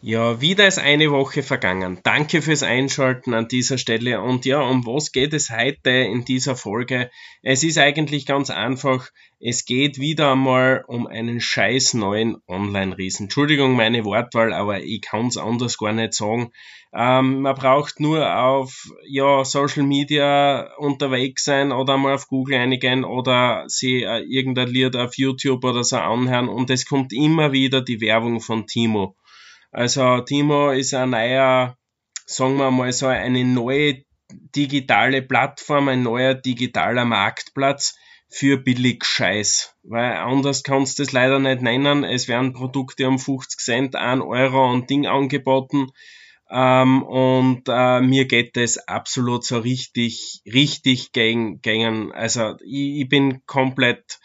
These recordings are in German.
Ja, wieder ist eine Woche vergangen. Danke fürs Einschalten an dieser Stelle. Und ja, um was geht es heute in dieser Folge? Es ist eigentlich ganz einfach. Es geht wieder einmal um einen scheiß neuen Online-Riesen. Entschuldigung meine Wortwahl, aber ich kann es anders gar nicht sagen. Ähm, man braucht nur auf ja, Social Media unterwegs sein oder mal auf Google einigen oder sie äh, irgendein Lied auf YouTube oder so anhören und es kommt immer wieder die Werbung von Timo. Also Timo ist ein neuer, sagen wir mal so, eine neue digitale Plattform, ein neuer digitaler Marktplatz für billig Scheiß. Weil anders kannst du es leider nicht nennen. Es werden Produkte um 50 Cent, 1 Euro und Ding angeboten. Ähm, und äh, mir geht es absolut so richtig, richtig gegen, gegen also ich, ich bin komplett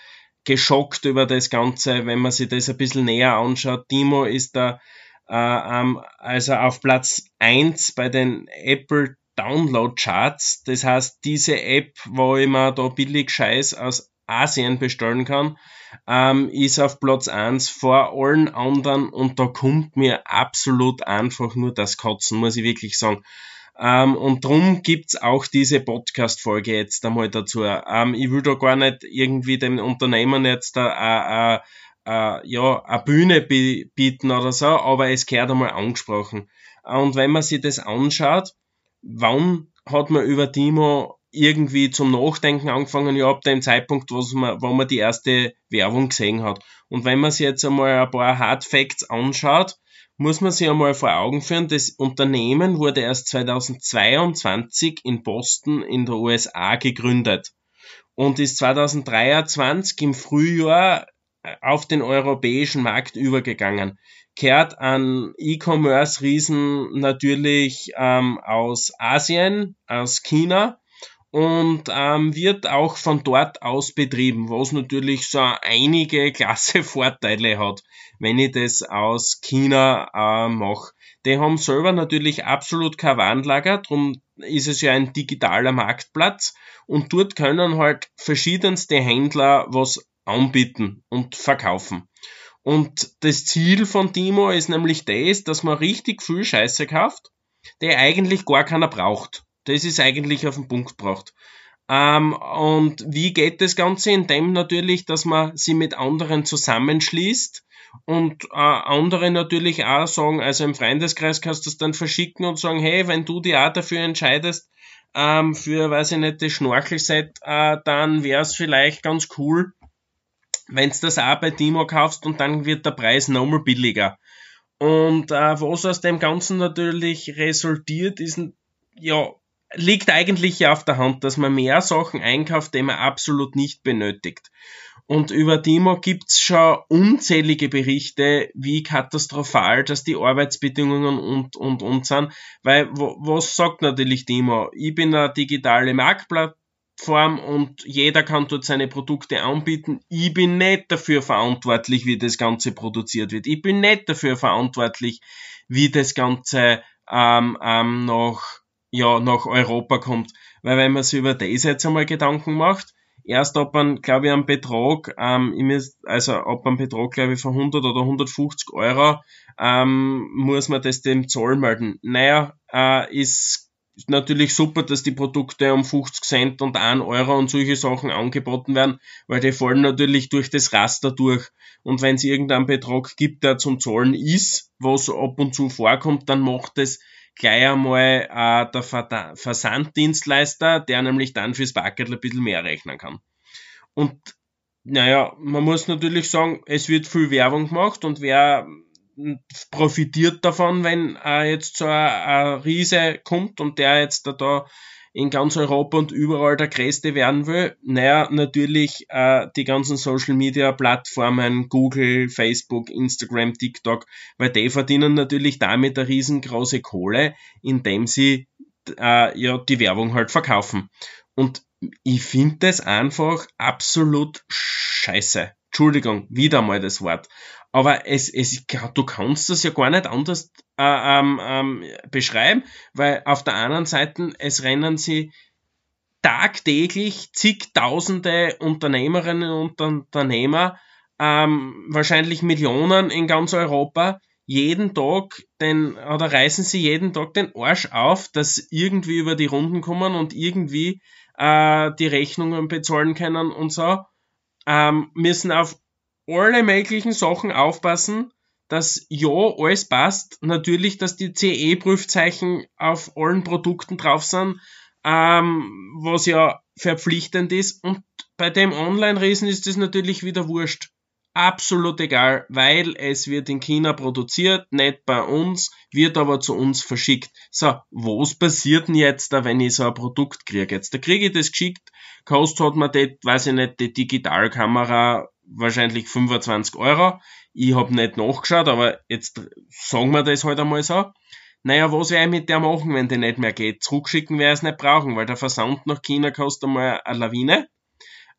geschockt über das Ganze, wenn man sich das ein bisschen näher anschaut. Timo ist da ähm, also auf Platz eins bei den Apple Download Charts. Das heißt, diese App, wo ich mir da billig Scheiß aus Asien bestellen kann, ähm, ist auf Platz eins vor allen anderen und da kommt mir absolut einfach nur das Kotzen, muss ich wirklich sagen. Ähm, und drum gibt's auch diese Podcast-Folge jetzt einmal dazu. Ähm, ich will da gar nicht irgendwie den Unternehmen jetzt da äh, äh, äh, ja, eine Bühne bieten oder so, aber es gehört einmal angesprochen. Und wenn man sich das anschaut, wann hat man über Timo irgendwie zum Nachdenken angefangen, ja, ab dem Zeitpunkt, wo man, wo man die erste Werbung gesehen hat. Und wenn man sich jetzt einmal ein paar Hard Facts anschaut, muss man sich einmal vor Augen führen, das Unternehmen wurde erst 2022 in Boston in der USA gegründet und ist 2023 im Frühjahr auf den europäischen Markt übergegangen. Kehrt an E-Commerce-Riesen natürlich ähm, aus Asien, aus China und ähm, wird auch von dort aus betrieben, was natürlich so einige klasse Vorteile hat, wenn ich das aus China äh, mache. Die haben selber natürlich absolut kein Warnlager, darum ist es ja ein digitaler Marktplatz und dort können halt verschiedenste Händler was anbieten und verkaufen. Und das Ziel von Timo ist nämlich das, dass man richtig viel Scheiße kauft, der eigentlich gar keiner braucht. Das ist eigentlich auf den Punkt gebracht. Ähm, und wie geht das Ganze? Indem natürlich, dass man sie mit anderen zusammenschließt und äh, andere natürlich auch sagen, also im Freundeskreis kannst du das dann verschicken und sagen, hey, wenn du dich auch dafür entscheidest, ähm, für, weiß ich nicht, das Schnorchelset, äh, dann wäre es vielleicht ganz cool, wenn du das auch bei Timo kaufst und dann wird der Preis nochmal billiger. Und äh, was aus dem Ganzen natürlich resultiert, ist, ja, liegt eigentlich ja auf der Hand, dass man mehr Sachen einkauft, die man absolut nicht benötigt. Und über Timo gibt's schon unzählige Berichte, wie katastrophal dass die Arbeitsbedingungen und, und, und sind. Weil, was sagt natürlich Timo? Ich bin eine digitale Marktplatz, Form und jeder kann dort seine Produkte anbieten. Ich bin nicht dafür verantwortlich, wie das Ganze produziert wird. Ich bin nicht dafür verantwortlich, wie das Ganze ähm, ähm, nach, ja, nach Europa kommt. Weil wenn man sich über das jetzt einmal Gedanken macht, erst ab einem, glaube ich, einem Betrag, ähm, also ab einem Betrag, glaube ich, von 100 oder 150 Euro, ähm, muss man das dem Zoll melden. Naja, äh, ist ist natürlich super, dass die Produkte um 50 Cent und 1 Euro und solche Sachen angeboten werden, weil die fallen natürlich durch das Raster durch. Und wenn es irgendeinen Betrag gibt, der zum Zahlen ist, was ab und zu vorkommt, dann macht es gleich einmal äh, der Versanddienstleister, der nämlich dann fürs Paket ein bisschen mehr rechnen kann. Und naja, man muss natürlich sagen, es wird viel Werbung gemacht und wer profitiert davon, wenn äh, jetzt so ein, Riese kommt und der jetzt da, da in ganz Europa und überall der Größte werden will? Naja, natürlich äh, die ganzen Social Media Plattformen, Google, Facebook, Instagram, TikTok, weil die verdienen natürlich damit eine riesengroße Kohle, indem sie äh, ja die Werbung halt verkaufen. Und ich finde das einfach absolut scheiße. Entschuldigung, wieder mal das Wort. Aber es, es, du kannst das ja gar nicht anders äh, ähm, ähm, beschreiben, weil auf der anderen Seite, es rennen sie tagtäglich zigtausende Unternehmerinnen und Unternehmer, ähm, wahrscheinlich Millionen in ganz Europa, jeden Tag den, oder reißen sie jeden Tag den Arsch auf, dass irgendwie über die Runden kommen und irgendwie äh, die Rechnungen bezahlen können und so, ähm, müssen auf alle möglichen Sachen aufpassen, dass ja alles passt. Natürlich, dass die CE-Prüfzeichen auf allen Produkten drauf sind, ähm, was ja verpflichtend ist. Und bei dem Online-Riesen ist das natürlich wieder wurscht absolut egal, weil es wird in China produziert, nicht bei uns, wird aber zu uns verschickt. So, was passiert denn jetzt wenn ich so ein Produkt kriege? Jetzt, da kriege ich das geschickt, kostet hat mir das, weiß ich nicht, die Digitalkamera wahrscheinlich 25 Euro. Ich hab nicht nachgeschaut, aber jetzt sagen wir das halt einmal so. Naja, was werde ich mit der machen, wenn die nicht mehr geht? Zurückschicken werde ich es nicht brauchen, weil der Versand nach China kostet einmal eine Lawine.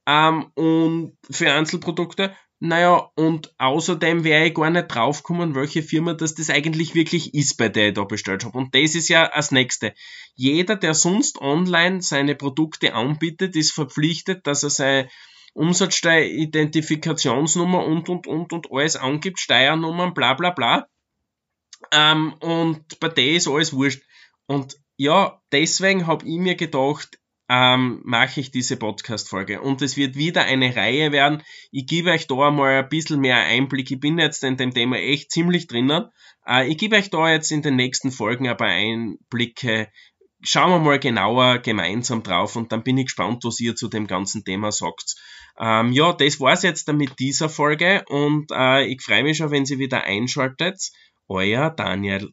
Ähm, und für Einzelprodukte naja, und außerdem wäre ich gar nicht draufgekommen, welche Firma das das eigentlich wirklich ist, bei der ich da bestellt habe. Und das ist ja das Nächste. Jeder, der sonst online seine Produkte anbietet, ist verpflichtet, dass er seine Umsatzsteuer-Identifikationsnummer und, und, und, und alles angibt, Steuernummern, bla, bla, bla. Ähm, und bei der ist alles wurscht. Und ja, deswegen habe ich mir gedacht, ähm, mache ich diese Podcast-Folge. Und es wird wieder eine Reihe werden. Ich gebe euch da mal ein bisschen mehr Einblick. Ich bin jetzt in dem Thema echt ziemlich drinnen. Äh, ich gebe euch da jetzt in den nächsten Folgen aber Einblicke. Schauen wir mal genauer gemeinsam drauf und dann bin ich gespannt, was ihr zu dem ganzen Thema sagt. Ähm, ja, das war's jetzt dann mit dieser Folge und äh, ich freue mich schon, wenn Sie wieder einschaltet. Euer Daniel.